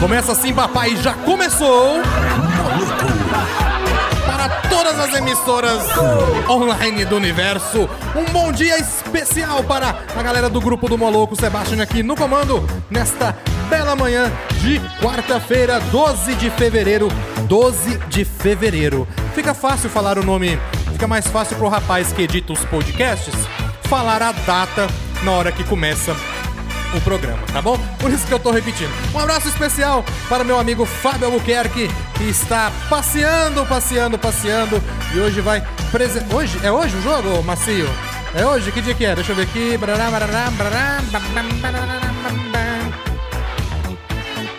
Começa assim, papai, já começou! Para todas as emissoras online do universo, um bom dia especial para a galera do grupo do Moloco, Sebastião aqui no comando, nesta bela manhã de quarta-feira, 12 de fevereiro. 12 de fevereiro. Fica fácil falar o nome, fica mais fácil pro rapaz que edita os podcasts falar a data na hora que começa o programa, tá bom? Por isso que eu tô repetindo. Um abraço especial para meu amigo Fábio Albuquerque, que está passeando, passeando, passeando e hoje vai presen... Hoje? É hoje o jogo, Macio? É hoje? Que dia que é? Deixa eu ver aqui.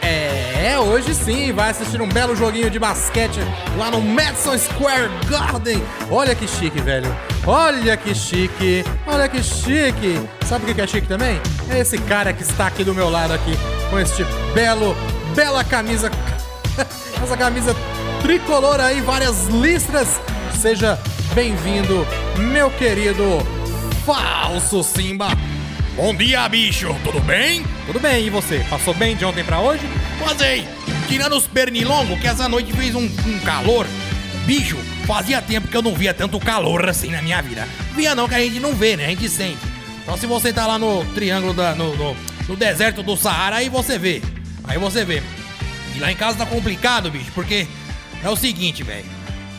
É, hoje sim, vai assistir um belo joguinho de basquete lá no Madison Square Garden. Olha que chique, velho. Olha que chique. Olha que chique. Sabe o que é chique também? É esse cara que está aqui do meu lado aqui com este belo, bela camisa. Essa camisa tricolor aí, várias listras. Seja bem-vindo, meu querido falso Simba. Bom dia, bicho. Tudo bem? Tudo bem, e você? Passou bem de ontem pra hoje? Passei. Tirando os pernilongos, que essa noite fez um, um, calor. Bicho, fazia tempo que eu não via tanto calor assim na minha vida. Via não, que a gente não vê, né? A gente sente. Então se você tá lá no triângulo da. no, no, no deserto do Saara, aí você vê. Aí você vê. E lá em casa tá complicado, bicho, porque é o seguinte, velho.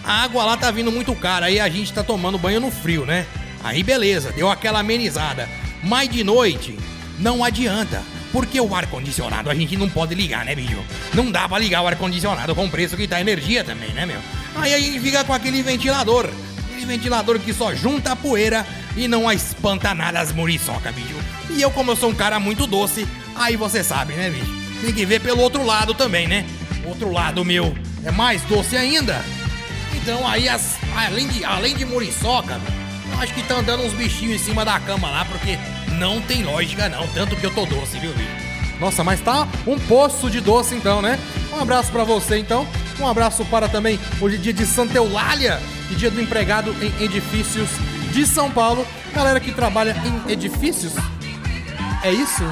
A água lá tá vindo muito cara, aí a gente tá tomando banho no frio, né? Aí beleza, deu aquela amenizada. Mas de noite não adianta. Porque o ar-condicionado a gente não pode ligar, né, bicho? Não dá pra ligar o ar-condicionado com o preço que tá energia também, né, meu? Aí a gente fica com aquele ventilador. Aquele ventilador que só junta a poeira e não espanta nada as muriçoca, bicho. E eu, como eu sou um cara muito doce, aí você sabe, né, bicho? Tem que ver pelo outro lado também, né? Outro lado meu é mais doce ainda. Então aí, as, além, de, além de muriçoca, acho que tá andando uns bichinhos em cima da cama lá, porque não tem lógica não, tanto que eu tô doce, viu, bicho? Nossa, mas tá um poço de doce então, né? Um abraço para você então. Um abraço para também hoje dia de Santa Eulália e dia do empregado em edifícios de São Paulo. Galera que trabalha em edifícios. É isso?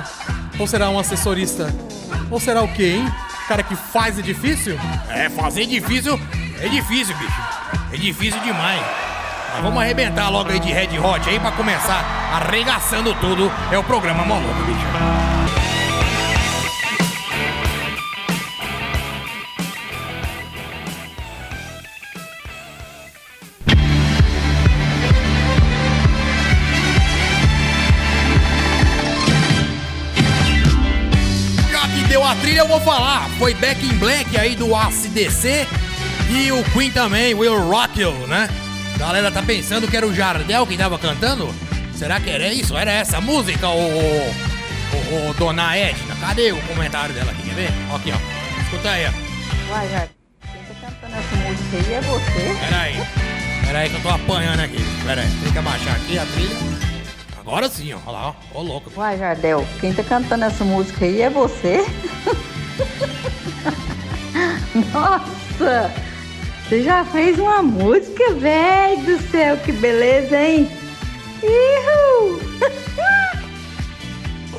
Ou será um assessorista? Ou será o quê, hein? Cara que faz edifício? É, fazer edifício é difícil, bicho. É difícil demais. Mas vamos arrebentar logo aí de Red Hot aí pra começar arregaçando tudo. É o programa Maluco, bicho. Trilha, eu vou falar. Foi Back in Black aí do ACDC e o Queen também, Will Rock You, né? Galera tá pensando que era o Jardel que tava cantando? Será que era isso? Era essa música, ô, ô, ô, Dona Edna? Cadê o comentário dela aqui? Quer ver? Aqui, ó. Escuta aí, ó. Uai, Jardel, quem tá cantando essa música aí é você? Pera aí. Pera aí que eu tô apanhando aqui. Pera aí. Tem que abaixar aqui a trilha. Agora sim, ó. Olha lá, ó. Ô, louco. Uai, Jardel, quem tá cantando essa música aí é você? Nossa! Você já fez uma música, velho do céu, que beleza, hein? Ihu!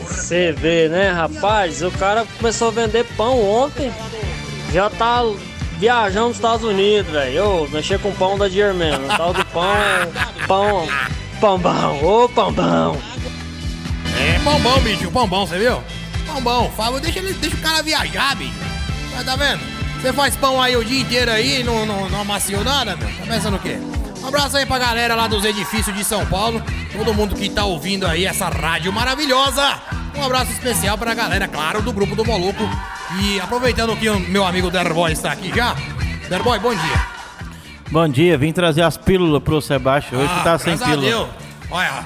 Você vê, né, rapaz? O cara começou a vender pão ontem, já tá viajando nos Estados Unidos, velho. Mexer com pão da Germana. O tal do pão, pão, pão bom, ô pão bom. É bom, bicho, bom, você viu? Bom, Fábio, deixa, ele, deixa o cara viajar, bicho. Mas tá vendo? Você faz pão aí o dia inteiro aí e não, não, não amaciou nada, meu? Tá pensando o quê? Um abraço aí pra galera lá dos edifícios de São Paulo. Todo mundo que tá ouvindo aí essa rádio maravilhosa. Um abraço especial pra galera, claro, do grupo do Moluco. E aproveitando que o meu amigo Derboy está aqui já. Derboy, bom dia. Bom dia, vim trazer as pílulas pro Sebastião. Hoje Ah, que tá sem pílula. Olha,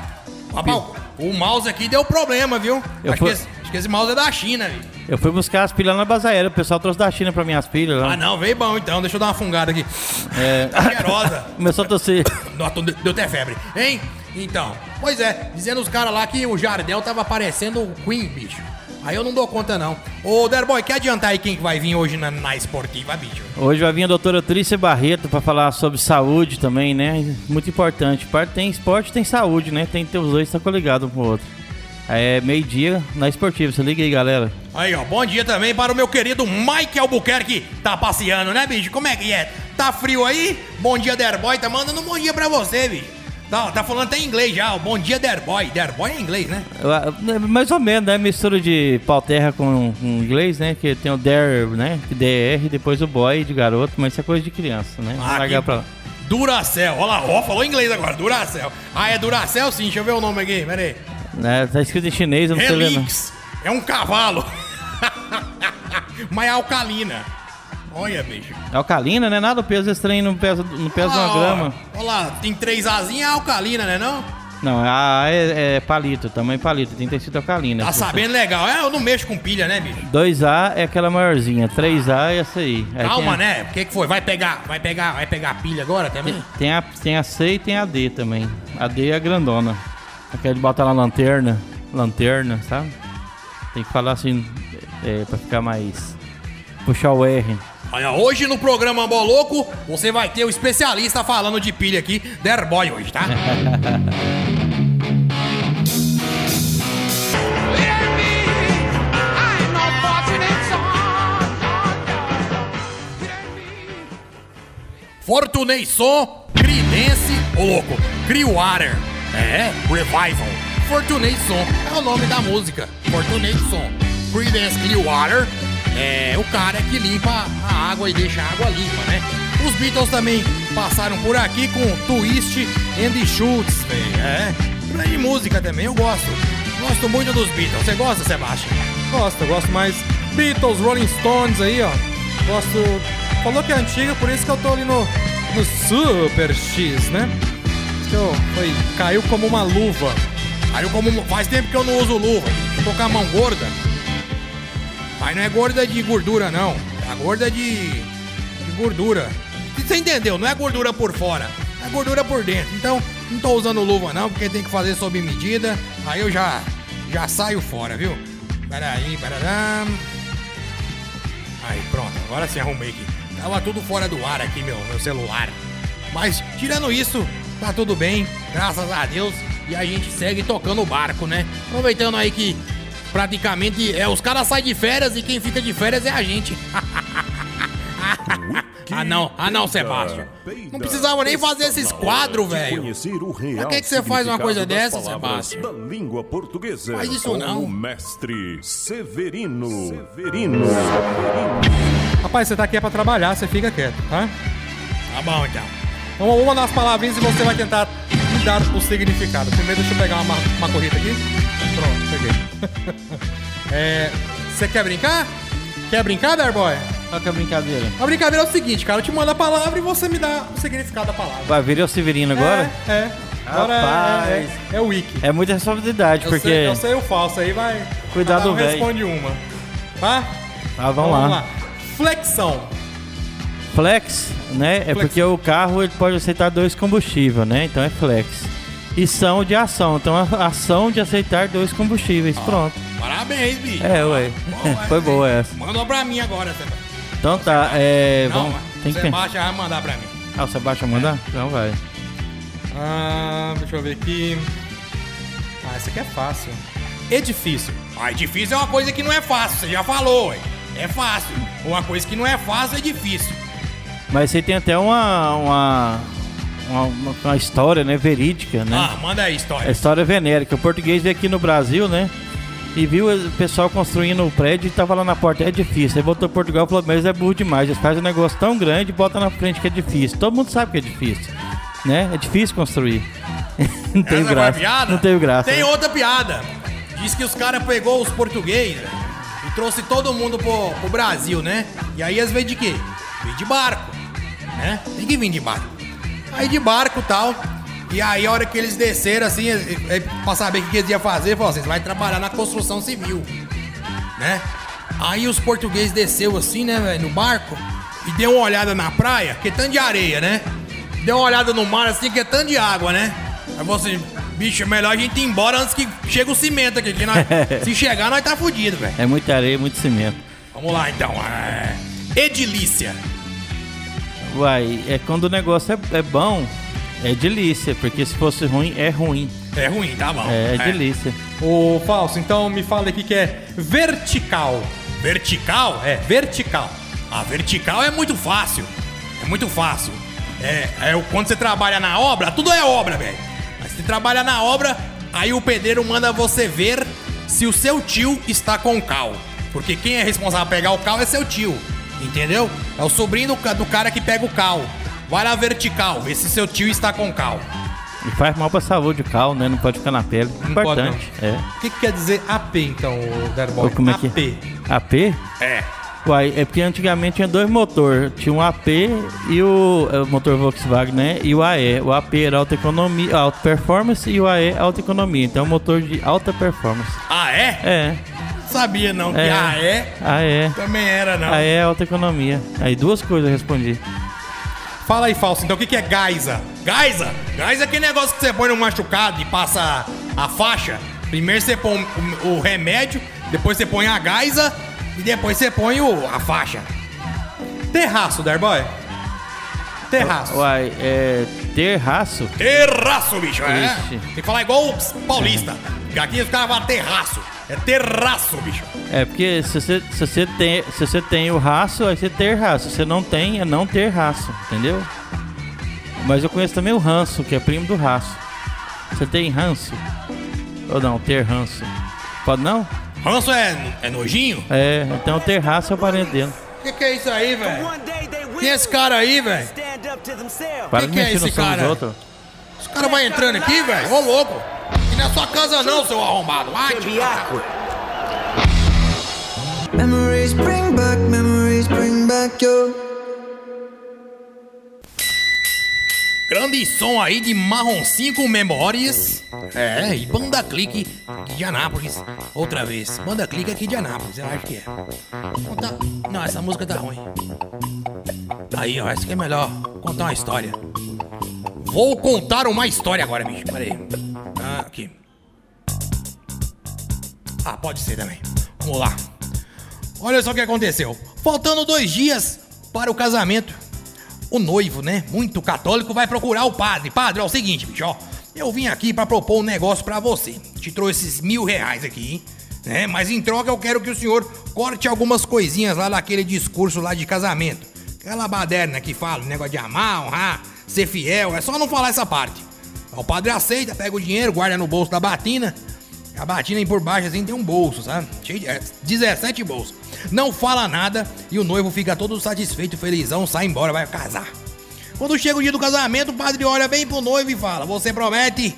papai, o mouse aqui deu problema, viu? Eu Acho, fui- que esse, acho que esse mouse é da China, viu? Eu fui buscar as pilhas na base aérea. O pessoal trouxe da China pra minhas pilhas. lá. Ah, não, veio bom então. Deixa eu dar uma fungada aqui. É. Tá. Começou a tossir. Nossa, deu até febre, hein? Então, pois é, dizendo os caras lá que o Jardel tava parecendo o Queen, bicho. Aí eu não dou conta, não. Ô, Derboy, quer adiantar aí quem que vai vir hoje na, na esportiva, bicho? Hoje vai vir a doutora Trícia Barreto pra falar sobre saúde também, né? Muito importante. Tem esporte tem saúde, né? Tem que ter os dois, tá coligado um com o outro. É meio-dia na esportiva. Você liga aí, galera. Aí, ó, bom dia também para o meu querido Mike Albuquerque, tá passeando, né, bicho? Como é que é? Tá frio aí? Bom dia, Derboy, tá mandando um bom dia pra você, bicho. Tá, tá falando até em inglês já, o bom dia, Derboy. Derboy é inglês, né? É, Mais ou menos, né? Mistura de pau terra com, com inglês, né? Que tem o dare, né? DR, depois o boy de garoto, mas isso é coisa de criança, né? Ah, largar que- pra lá. Duracell, olha lá, ó, falou inglês agora, Duracell. Ah, é Duracell sim, deixa eu ver o nome aqui, pera aí. Né, tá escrito em chinês, eu não sei ler não. É um cavalo. Mas é alcalina. Olha, bicho. É alcalina, né? Nada, o peso trem não pesa, não pesa lá, uma ó. grama. Olha lá, tem três asinhas, é alcalina, né não? Não, a A é, é palito, tamanho palito, tem tecido alcalina. Tá sabendo legal. É, eu não mexo com pilha, né, bicho? 2A é aquela maiorzinha, 3A é essa aí. Aí Calma, tem a, né? O que que foi? Vai pegar, vai pegar, vai pegar a pilha agora também? Tem a, tem a C e tem a D também. A D é a grandona. Aquela de botar na lanterna, lanterna, sabe? Tem que falar assim, é, pra ficar mais... Puxar o R. Hoje no programa Boloco, você vai ter o especialista falando de pilha aqui, Derboy hoje, tá? Fortuneison, Creedence, ô louco, Clearwater, é, Revival. Fortuneison é o nome da música, Fortuneison. Creedence Clearwater é o cara que limpa a água e deixa a água limpa, né? Os Beatles também passaram por aqui com Twist and Shoots, velho. É, grande música também, eu gosto. Gosto muito dos Beatles. Você gosta, Sebastião? Gosto, eu gosto mais Beatles, Rolling Stones aí, ó. Gosto. Falou que é antiga, por isso que eu tô ali no, no Super X, né? Que eu, foi, caiu como uma luva. Eu como faz tempo que eu não uso luva. Eu tô com a mão gorda. Aí não é gorda de gordura, não. É gorda de, de gordura. Você entendeu? Não é gordura por fora. É gordura por dentro. Então, não tô usando luva, não, porque tem que fazer sob medida. Aí eu já, já saio fora, viu? Peraí, peraí. Aí, pronto. Agora sim arrumei aqui. Tava tudo fora do ar aqui, meu, meu celular. Mas, tirando isso, tá tudo bem. Graças a Deus. E a gente segue tocando o barco, né? Aproveitando aí que praticamente é os caras saem de férias e quem fica de férias é a gente. ah não, ah não, Sebastião. Não precisava nem fazer esses quadros, velho. Pra que que você faz uma coisa dessa, Sebastião? Da língua portuguesa. Faz isso não. O mestre Severino. Severino. Rapaz, você tá aqui é pra trabalhar, você fica quieto, tá? Tá bom, então. Então vamos mandar as palavrinhas e você vai tentar me dar o significado. Primeiro deixa eu pegar uma, uma corrida aqui. Pronto. É, Você quer brincar? Quer brincar, Darboy? Qual que é a brincadeira? A brincadeira é o seguinte, cara. Eu te mando a palavra e você me dá o significado da palavra. Vai vir o Severino agora? É, é. Agora é, Rapaz. é, é, é o wiki. É muita responsabilidade, Eu, porque... sei, eu sei o falso, aí vai. Cuidado, um velho. responde uma. Tá? Ah, vamos, lá. Flexão. Flex, né? É Flex. porque o carro ele pode aceitar dois combustíveis, né? Então é flex. E são de ação, então a ação de aceitar dois combustíveis. Pronto. Parabéns, bicho. É, ué. Bom, Foi é, boa essa. Manda pra mim agora. Então tá, é. Não, Vamos. Tem que. Sebastião vai mandar pra mim. Ah, o Sebastião mandar? Então vai. Ah, deixa eu ver aqui. Ah, esse aqui é fácil. Edifício. Ah, difícil é uma coisa que não é fácil, você já falou, ué. É fácil. Uma coisa que não é fácil é difícil. Mas você tem até. Uma, uma, uma- uma história, né? Verídica, né? Ah, manda aí a A história. história venérica. O português veio aqui no Brasil, né? E viu o pessoal construindo o prédio e tava lá na porta, é difícil. Aí voltou pra Portugal e falou, mas é burro demais. Eles fazem um negócio tão grande e bota na frente que é difícil. Todo mundo sabe que é difícil. Né? É difícil construir. Não Essa a graça. piada? Não teve graça. Tem outra piada. Diz que os caras pegou os portugueses e trouxe todo mundo pro, pro Brasil, né? E aí eles veio de quê? Veio de barco, né? Tem que vir de barco. Aí de barco e tal. E aí a hora que eles desceram, assim, pra saber o que eles iam fazer, falou assim, vai trabalhar na construção civil, né? Aí os portugueses desceu assim, né, velho, no barco e deu uma olhada na praia, que é tanto de areia, né? Deu uma olhada no mar assim, que é tanto de água, né? Aí você, bicho, é melhor a gente ir embora antes que chegue o cimento aqui, que nós, se chegar nós tá fudido, velho. É muita areia, muito cimento. Vamos lá então. é, Edilícia. Uai, é quando o negócio é, é bom, é delícia. Porque se fosse ruim, é ruim. É ruim, tá bom. É, delícia. Ô, Falso, então me fala aqui que é vertical. Vertical? É, vertical. A vertical é muito fácil. É muito fácil. É, é o- quando você trabalha na obra, tudo é obra, velho. Mas você trabalha na obra, aí o pedreiro manda você ver se o seu tio está com cal. Porque quem é responsável por pegar o cal é seu tio. Entendeu? É o sobrinho do, do cara que pega o cal. Vai na vertical, vê se seu tio está com cal. E faz mal pra saúde o cal, né? Não pode ficar na pele. Não pode, Importante. É. O que, que quer dizer AP, então? Ou como é que AP. AP? É. Uai, é porque antigamente tinha dois motores. Tinha um AP e o, é, o motor Volkswagen, né? E o AE. O AP era alta economia, alta performance e o AE alta economia. Então é um motor de alta performance. Ah, é? É. Sabia não que É. ah, é? AE. Também era, não. AE é alta economia. Aí duas coisas eu respondi. Fala aí, Falso, então o que, que é Gaisa? Gaisa? Gaisa é aquele negócio que você põe no machucado e passa a faixa. Primeiro você põe o, remédio, depois você põe a gaisa e depois você põe o, a faixa. Terraço, Derboy. Terraço. Uai, é. Terraço? Terraço, bicho, é. Ixi. Tem que falar igual o paulista. Porque aqui os caras falam terraço. É terraço, bicho. É porque se você, se, você tem, se você tem o raço, aí você ter raço. Se você não tem, é não ter raço, entendeu? Mas eu conheço também o ranço, que é primo do raço. Você tem ranço? Ou não, ter ranço? Pode não? Ranço é, é nojinho? É, então ter raço é o parente dele. O que, que é isso aí, velho? Quem é esse cara aí, velho? Para Que de que é mexer no esse som cara? dos outros. Esse cara vai entrando aqui, velho? Ô, louco. É sua casa não, seu arrombado. Vai, tio. Memories bring back, memories bring back your. Grande som aí de Marrom 5 Memórias. É, e Banda Clique de Anápolis. Outra vez. Banda Clique aqui de Anápolis, eu acho que é. Não, tá- não, essa música tá ruim. Aí, ó, essa aqui é melhor. Contar uma história. Vou contar uma história agora, bicho. Pera aí. Ah, aqui. Ah, pode ser também. Vamos lá. Olha só o que aconteceu. Faltando dois dias para o casamento, o noivo, né, muito católico, vai procurar o padre. Padre, é o seguinte, bicho, ó. Eu vim aqui pra propor um negócio pra você. Te trouxe esses mil reais aqui, né? Mas em troca eu quero que o senhor corte algumas coisinhas lá daquele discurso lá de casamento. Aquela baderna que fala, negócio de amar, honrar, ser fiel. É só não falar essa parte. O padre aceita, pega o dinheiro, guarda no bolso da batina. A batina aí por baixo assim tem um bolso, sabe? Cheio de, é, 17 bolsos. Não fala nada e o noivo fica todo satisfeito, felizão, sai embora, vai casar. Quando chega o dia do casamento, o padre olha bem pro noivo e fala: Você promete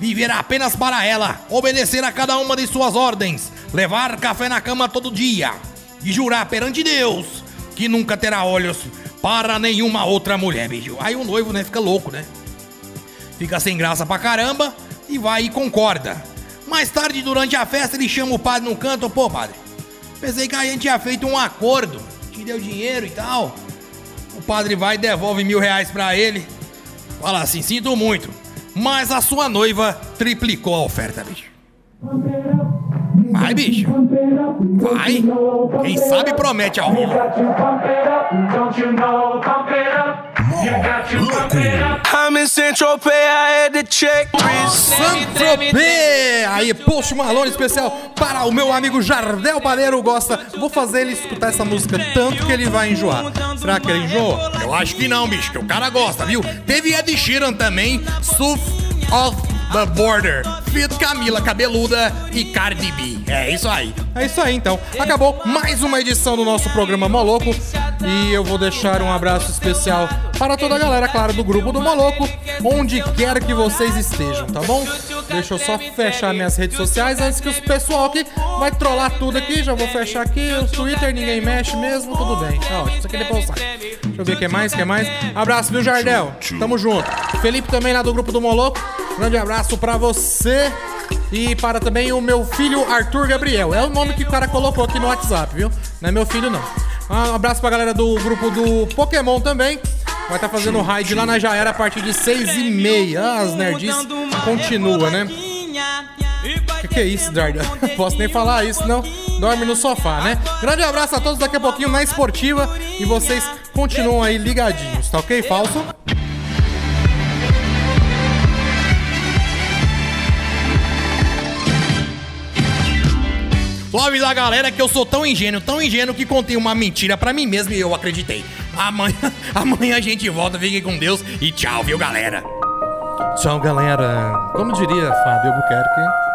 viver apenas para ela, obedecer a cada uma de suas ordens, levar café na cama todo dia e jurar perante Deus que nunca terá olhos para nenhuma outra mulher, bicho. Aí o noivo, né, fica louco, né? Fica sem graça pra caramba e vai e concorda. Mais tarde, durante a festa, ele chama o padre no canto, pô, padre, pensei que a gente tinha feito um acordo, te deu dinheiro e tal. O padre vai e devolve mil reais pra ele. Fala assim, sinto muito, mas a sua noiva triplicou a oferta, bicho. Vai, bicho. Vai. Quem sabe promete ao vivo. I'm in Central Pay, I had to check Saint-Tropez! Aí, Post Malone especial para o meu amigo Jardel Padeiro gosta. Vou fazer ele escutar essa música tanto que ele vai enjoar. Será que ele enjoa? Eu acho que não, bicho, que o cara gosta, viu? Teve Ed Sheeran também, South of the Border, Fit Camila Cabeluda e Cardi B. É isso aí. É isso aí, então. Acabou mais uma edição do nosso programa Moloco. E eu vou deixar um abraço especial para toda a galera, claro, do grupo do Moloco, onde quer que vocês estejam, tá bom? Deixa eu só fechar minhas redes sociais antes que o pessoal aqui vai trollar tudo aqui. Já vou fechar aqui. O Twitter ninguém mexe mesmo, tudo bem. Tá isso aqui depois. Deixa eu ver o que mais, o que mais. Abraço, viu, Jardel? Tamo junto. Felipe também lá do grupo do Moloco. Grande abraço pra você. E para também o meu filho Arthur Gabriel. É o nome que o cara colocou aqui no WhatsApp, viu? Não é meu filho, não. Um abraço pra galera do grupo do Pokémon também. Vai estar fazendo raid lá na Jaera a partir de 6 e meia. Ah, as nerds continua, né? Que que é isso, Darda? Posso nem falar isso, não. Dorme no sofá, né? Grande abraço a todos daqui a pouquinho na esportiva. E vocês continuam aí ligadinhos, tá ok, falso? Só avisar a galera que eu sou tão ingênuo, tão ingênuo que contei uma mentira pra mim mesmo e eu acreditei. Amanhã, amanhã a gente volta, fiquem com Deus e tchau, viu, galera? Tchau, galera. Como diria Fábio Albuquerque.